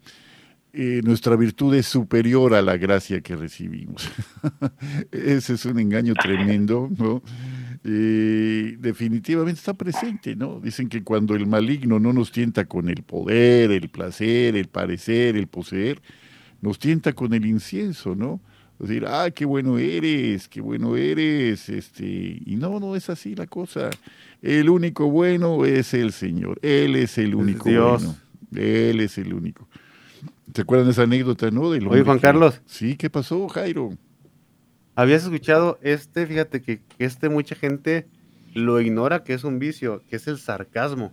eh, nuestra virtud es superior a la gracia que recibimos. [laughs] Ese es un engaño tremendo, ¿no? Eh, definitivamente está presente, ¿no? Dicen que cuando el maligno no nos tienta con el poder, el placer, el parecer, el poseer, nos tienta con el incienso, ¿no? Decir, ah, qué bueno eres, qué bueno eres, este, y no, no es así la cosa. El único bueno es el Señor, Él es el único bueno, Él es el único. ¿Te acuerdan de esa anécdota, no? Oye, Juan Carlos. Sí, ¿qué pasó, Jairo? ¿Habías escuchado este? Fíjate que, este mucha gente lo ignora que es un vicio, que es el sarcasmo.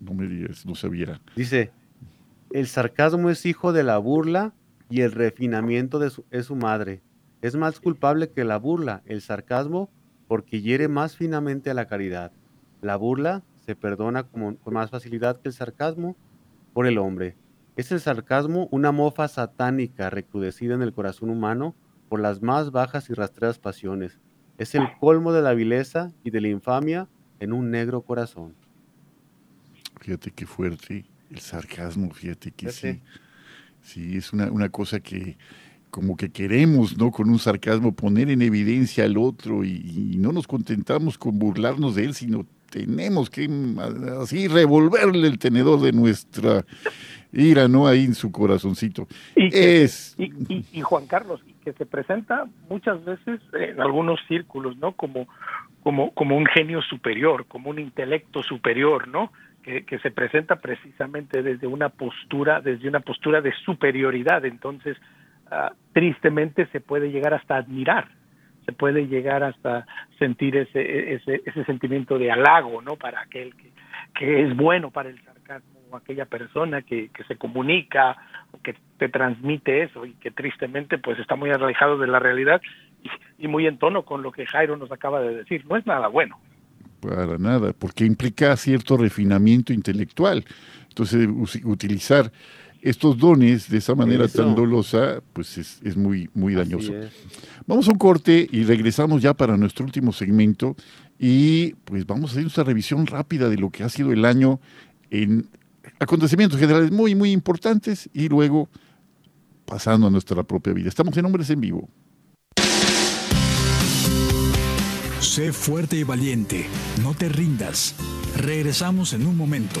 No me digas, no sabía. Dice, el sarcasmo es hijo de la burla y el refinamiento de su, es su madre. Es más culpable que la burla, el sarcasmo, porque hiere más finamente a la caridad. La burla se perdona con más facilidad que el sarcasmo por el hombre. Es el sarcasmo una mofa satánica recrudecida en el corazón humano por las más bajas y rastreras pasiones. Es el colmo de la vileza y de la infamia en un negro corazón. Fíjate qué fuerte el sarcasmo, fíjate que sí. Sí, es una, cosa que como que queremos, ¿no? Con un sarcasmo poner en evidencia al otro y, no nos contentamos con burlarnos de él, sino tenemos que así revolverle el tenedor de nuestra ira, ¿no? Ahí en su corazoncito. Y, es... y, Juan Carlos, que se presenta muchas veces en algunos círculos, ¿no? Como, como, como un genio superior, como un intelecto superior, ¿no? Que, se presenta precisamente desde una postura, desde una postura de superioridad. Entonces, ah, tristemente se puede llegar hasta admirar, se puede llegar hasta sentir ese, ese, ese sentimiento de halago, ¿no? Para aquel que, que es bueno para el sarcasmo aquella persona que, que se comunica, que te transmite eso y que tristemente pues está muy alejado de la realidad y, muy en tono con lo que Jairo nos acaba de decir. No es nada bueno. Para nada, porque implica cierto refinamiento intelectual. Entonces, utilizar estos dones de esa manera tan dolosa, pues es, es muy, muy dañoso. Vamos a un corte y regresamos ya para nuestro último segmento y pues vamos a hacer una revisión rápida de lo que ha sido el año en acontecimientos generales muy, muy importantes y luego pasando a nuestra propia vida. Estamos en Hombres en Vivo. Sé fuerte y valiente, no te rindas. Regresamos en un momento.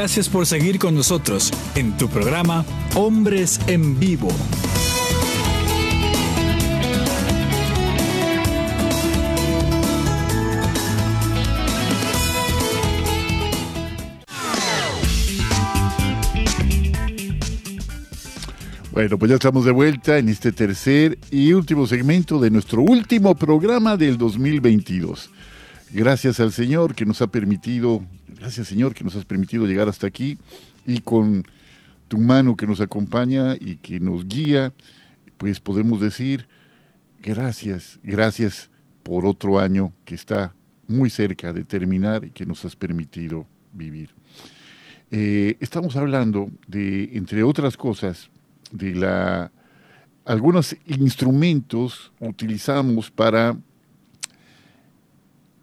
Gracias por seguir con nosotros en tu programa Hombres en Vivo. Bueno, pues ya estamos de vuelta en este tercer y último segmento de nuestro último programa del 2022. Gracias al Señor que nos ha permitido Gracias Señor que nos has permitido llegar hasta aquí y con tu mano que nos acompaña y que nos guía, pues podemos decir gracias, gracias por otro año que está muy cerca de terminar y que nos has permitido vivir. Eh, estamos hablando de, entre otras cosas, de la algunos instrumentos utilizamos para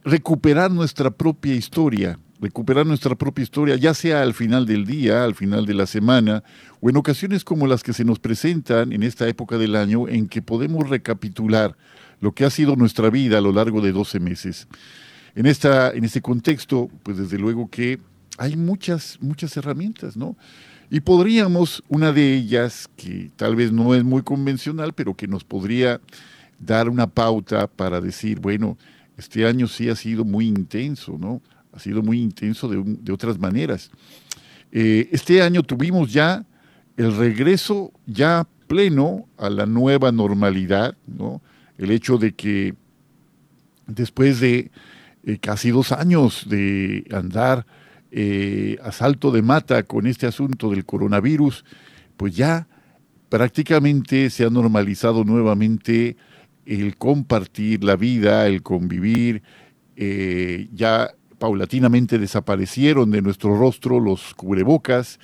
recuperar nuestra propia historia, recuperar nuestra propia historia, ya sea al final del día, al final de la semana, o en ocasiones como las que se nos presentan en esta época del año, en que podemos recapitular lo que ha sido nuestra vida a lo largo de 12 meses. En, esta, en este contexto, pues desde luego que hay muchas, muchas herramientas, ¿no? Y podríamos, una de ellas, que tal vez no es muy convencional, pero que nos podría dar una pauta para decir, bueno, este año sí ha sido muy intenso, ¿no? Ha sido muy intenso de, otras maneras. Eh, este año tuvimos ya el regreso ya pleno a la nueva normalidad, ¿no? El hecho de que después de eh, casi dos años de andar eh, a salto de mata con este asunto del coronavirus, pues ya prácticamente se ha normalizado nuevamente el compartir la vida, el convivir, ya paulatinamente desaparecieron de nuestro rostro los cubrebocas,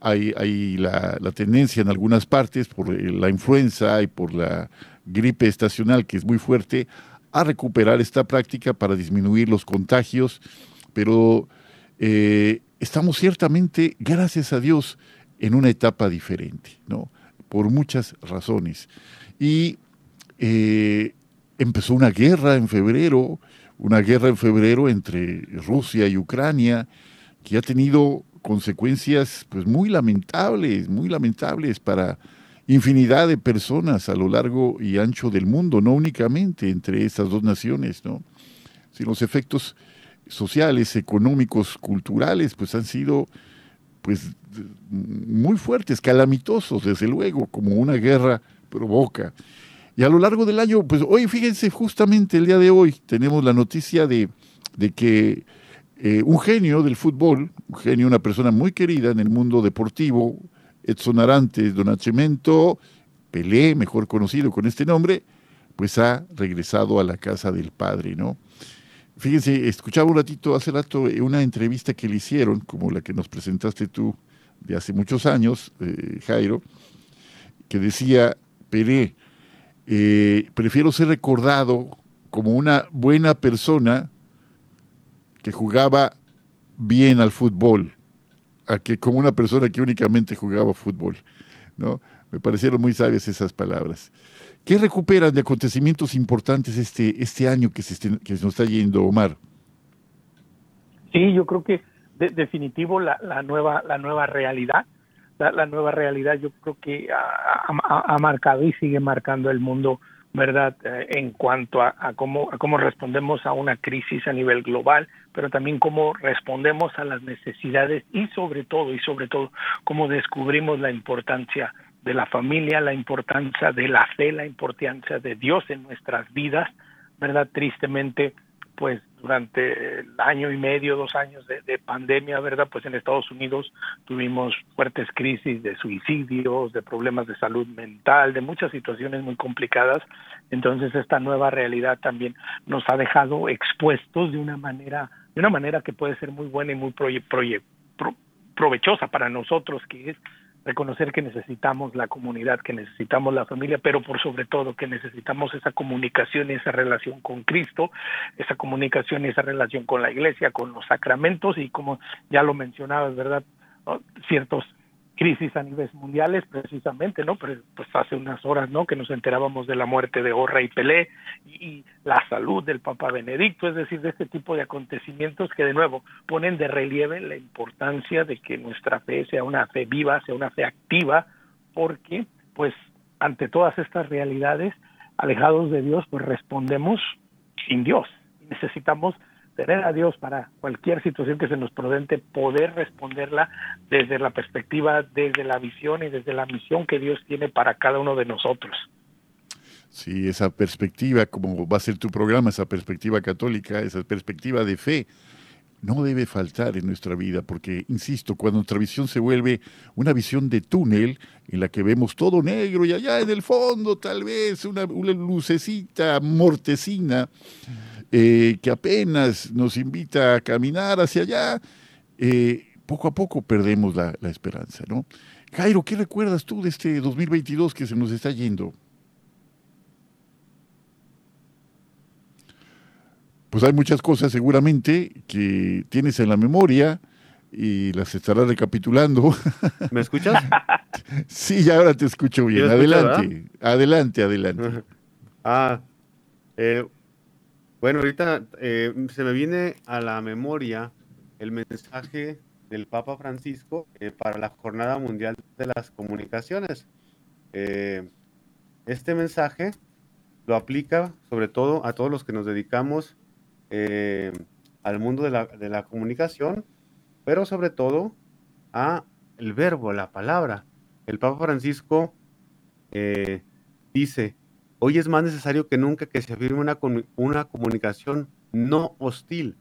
hay, la, tendencia en algunas partes por la influenza y por la gripe estacional que es muy fuerte a recuperar esta práctica para disminuir los contagios, pero eh, estamos ciertamente, gracias a Dios, en una etapa diferente, ¿no? Por muchas razones. Y eh, empezó una guerra en febrero, una guerra en febrero entre Rusia y Ucrania, que ha tenido consecuencias pues muy lamentables, muy lamentables para infinidad de personas a lo largo y ancho del mundo, no únicamente entre estas dos naciones, ¿no? sino los efectos sociales, económicos, culturales, pues han sido pues muy fuertes, calamitosos, desde luego, como una guerra provoca. Y a lo largo del año, pues hoy, fíjense, justamente el día de hoy tenemos la noticia de, de que eh, un genio del fútbol, un genio, una persona muy querida en el mundo deportivo, Edson Arantes Donacimento, Pelé, mejor conocido con este nombre, pues ha regresado a la casa del padre, ¿no? Fíjense, escuchaba un ratito, hace rato, eh, una entrevista que le hicieron, como la que nos presentaste tú de hace muchos años, eh, Jairo, que decía, Pelé, prefiero ser recordado como una buena persona que jugaba bien al fútbol, a que como una persona que únicamente jugaba fútbol. ¿no? Me parecieron muy sabias esas palabras. ¿Qué recuperan de acontecimientos importantes este, este año que se, que nos está yendo, Omar? Sí, yo creo que de, definitivo la, la, nueva, la nueva realidad, la, nueva realidad yo creo que ha, marcado y sigue marcando el mundo ¿verdad? Eh, en cuanto a, cómo, a cómo respondemos a una crisis a nivel global, pero también cómo respondemos a las necesidades y sobre todo, y sobre todo, cómo descubrimos la importancia de la familia, la importancia de la fe, la importancia de Dios en nuestras vidas, ¿verdad? Tristemente, pues durante el año y medio, dos años de, pandemia, ¿verdad? Pues en Estados Unidos tuvimos fuertes crisis de suicidios, de problemas de salud mental, de muchas situaciones muy complicadas. Entonces esta nueva realidad también nos ha dejado expuestos de una manera, de una manera que puede ser muy buena y muy provechosa para nosotros, que es reconocer que necesitamos la comunidad, que necesitamos la familia, pero por sobre todo que necesitamos esa comunicación y esa relación con Cristo, esa comunicación y esa relación con la iglesia, con los sacramentos y como ya lo mencionabas, ¿verdad? Ciertos crisis a niveles mundiales precisamente, ¿no? Pues, pues hace unas horas, ¿no? Que nos enterábamos de la muerte de Orra y Pelé y, la salud del Papa Benedicto, es decir, de este tipo de acontecimientos que de nuevo ponen de relieve la importancia de que nuestra fe sea una fe viva, sea una fe activa, porque pues ante todas estas realidades, alejados de Dios, pues respondemos sin Dios. Necesitamos tener a Dios para cualquier situación que se nos presente, poder responderla desde la perspectiva, desde la visión y desde la misión que Dios tiene para cada uno de nosotros. Sí, esa perspectiva, como va a ser tu programa, esa perspectiva católica, esa perspectiva de fe, no debe faltar en nuestra vida, porque, insisto, cuando nuestra visión se vuelve una visión de túnel, en la que vemos todo negro y allá en el fondo tal vez una, lucecita mortecina, eh, que apenas nos invita a caminar hacia allá, eh, poco a poco perdemos la, esperanza, ¿no? Jairo, ¿qué recuerdas tú de este 2022 que se nos está yendo? Pues hay muchas cosas seguramente que tienes en la memoria y las estarás recapitulando. [laughs] ¿Me escuchas? sí, ya ahora te escucho bien. adelante, adelante, adelante. [laughs] Ah, eh, bueno, ahorita eh, se me viene a la memoria el mensaje del Papa Francisco eh, para la Jornada Mundial de las Comunicaciones. Eh, este mensaje lo aplica sobre todo a todos los que nos dedicamos al mundo de la, de la, comunicación, pero sobre todo a el verbo, la palabra. El Papa Francisco dice, hoy es más necesario que nunca que se afirme una, una comunicación no hostil,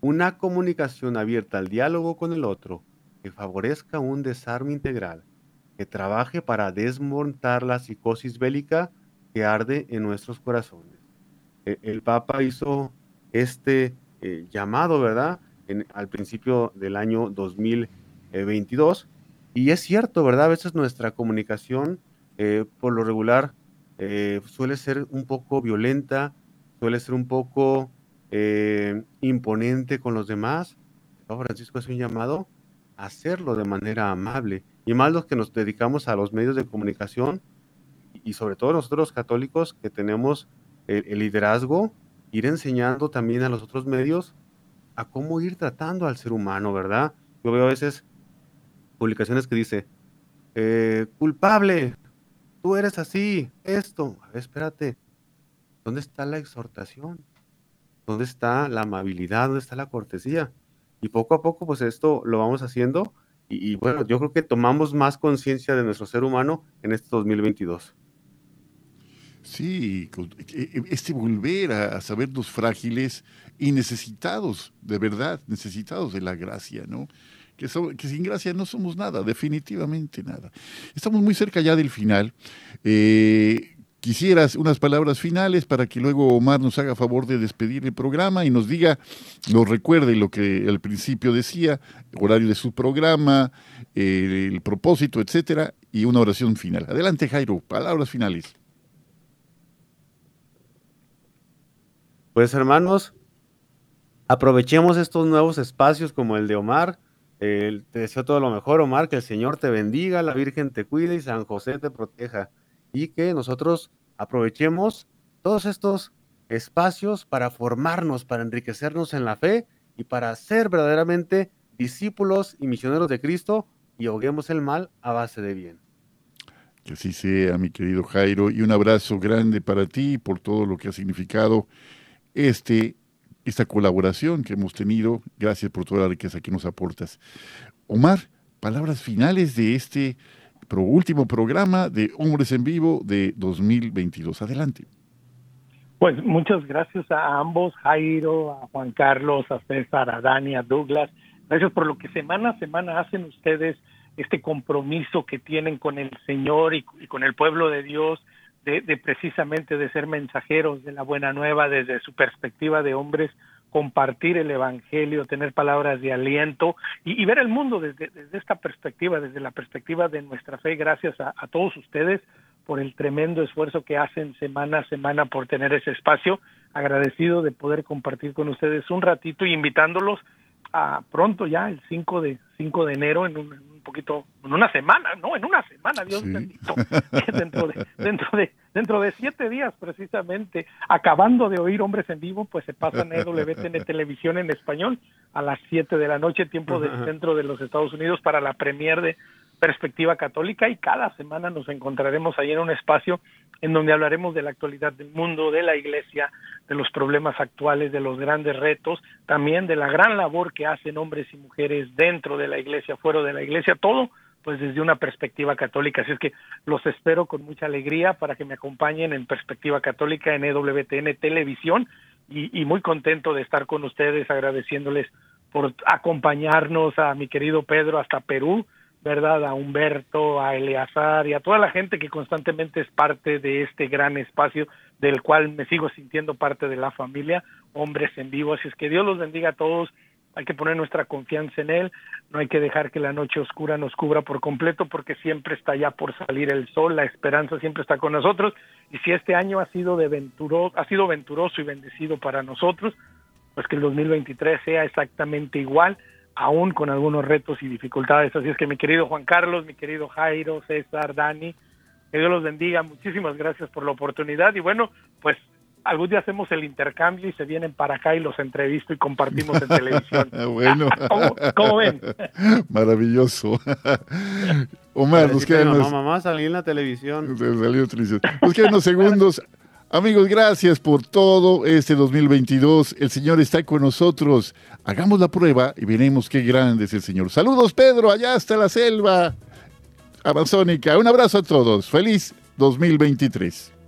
una comunicación abierta al diálogo con el otro, que favorezca un desarme integral, que trabaje para desmontar la psicosis bélica que arde en nuestros corazones. E, el, Papa hizo este eh, llamado, ¿verdad? al principio del año 2022. Y es cierto, ¿verdad? A veces nuestra comunicación, eh, por lo regular, eh, suele ser un poco violenta, suele ser un poco imponente con los demás. Papa Francisco hace un llamado a hacerlo de manera amable. Y más los que nos dedicamos a los medios de comunicación, y sobre todo nosotros los católicos que tenemos el, liderazgo, ir enseñando también a los otros medios a cómo ir tratando al ser humano, ¿verdad? Yo veo a veces publicaciones que dice, eh, culpable, tú eres así, esto, a ver, espérate, ¿dónde está la exhortación? ¿Dónde está la amabilidad? ¿Dónde está la cortesía? Y poco a poco, pues esto lo vamos haciendo. Y, bueno, yo creo que tomamos más conciencia de nuestro ser humano en este 2022. Sí, e, e, este volver a sabernos frágiles y necesitados, de verdad, necesitados de la gracia, ¿no? Que, sin gracia no somos nada, definitivamente nada. Estamos muy cerca ya del final. Eh, quisieras unas palabras finales para que luego Omar nos haga favor de despedir el programa y nos diga, nos recuerde lo que al principio decía, horario de su programa, el propósito, etcétera, y una oración final. Adelante, Jairo, palabras finales. Pues hermanos, aprovechemos estos nuevos espacios como el de Omar. Te deseo todo lo mejor, Omar, que el Señor te bendiga, la Virgen te cuide y San José te proteja. Y que nosotros aprovechemos todos estos espacios para formarnos, para enriquecernos en la fe y para ser verdaderamente discípulos y misioneros de Cristo y ahoguemos el mal a base de bien. Que así sea, mi querido Jairo, y un abrazo grande para ti por todo lo que ha significado este, esta colaboración que hemos tenido. Gracias por toda la riqueza que nos aportas. Omar, palabras finales de este último programa de Hombres en Vivo de 2022. Adelante. Pues muchas gracias a ambos, Jairo, a Juan Carlos, a César, a Dani, a Douglas. Gracias por lo que semana a semana hacen ustedes este compromiso que tienen con el Señor y, y con el pueblo de Dios de, precisamente de ser mensajeros de la buena nueva desde su perspectiva de hombres, compartir el Evangelio, tener palabras de aliento y, ver el mundo desde, esta perspectiva, desde la perspectiva de nuestra fe, gracias a, todos ustedes por el tremendo esfuerzo que hacen semana a semana por tener ese espacio. Agradecido de poder compartir con ustedes un ratito y invitándolos a pronto ya, el 5 de, 5 de enero, en un poquito, en una semana, ¿no? En una semana, Dios bendito. [laughs] dentro, de, dentro, de, dentro de siete días, precisamente, acabando de oír Hombres en Vivo, pues se pasa en EWTN [laughs] Televisión en español a las 7 de la noche, tiempo del centro de los Estados Unidos, para la premier de Perspectiva Católica y cada semana nos encontraremos ahí en un espacio en donde hablaremos de la actualidad del mundo, de la iglesia, de los problemas actuales, de los grandes retos, también de la gran labor que hacen hombres y mujeres dentro de la iglesia, fuera de la iglesia, todo pues desde una perspectiva católica. Así es que los espero con mucha alegría para que me acompañen en Perspectiva Católica en EWTN Televisión y, y muy contento de estar con ustedes, agradeciéndoles por acompañarnos a mi querido Pedro hasta Perú, ¿verdad? A Humberto, a Eleazar y a toda la gente que constantemente es parte de este gran espacio del cual me sigo sintiendo parte de la familia, hombres en vivo. Así es que Dios los bendiga a todos. Hay que poner nuestra confianza en Él. No hay que dejar que la noche oscura nos cubra por completo porque siempre está ya por salir el sol. La esperanza siempre está con nosotros. Y si este año ha sido, de venturo, ha sido venturoso y bendecido para nosotros, pues que el 2023 sea exactamente igual aún con algunos retos y dificultades. Así es que mi querido Juan Carlos, mi querido Jairo, César, Dani, que Dios los bendiga. Muchísimas gracias por la oportunidad. Y bueno, pues algún día hacemos el intercambio y se vienen para acá y los entrevisto y compartimos en televisión. [laughs] bueno. [laughs] ¿Cómo, ven? [laughs] Maravilloso. Omar, nos quedan unos... Mamá, salí en la televisión. Nos quedan unos segundos. Amigos, gracias por todo este 2022. El Señor está con nosotros. Hagamos la prueba y veremos qué grande es el Señor. Saludos, Pedro, allá hasta la selva amazónica. Un abrazo a todos. Feliz 2023.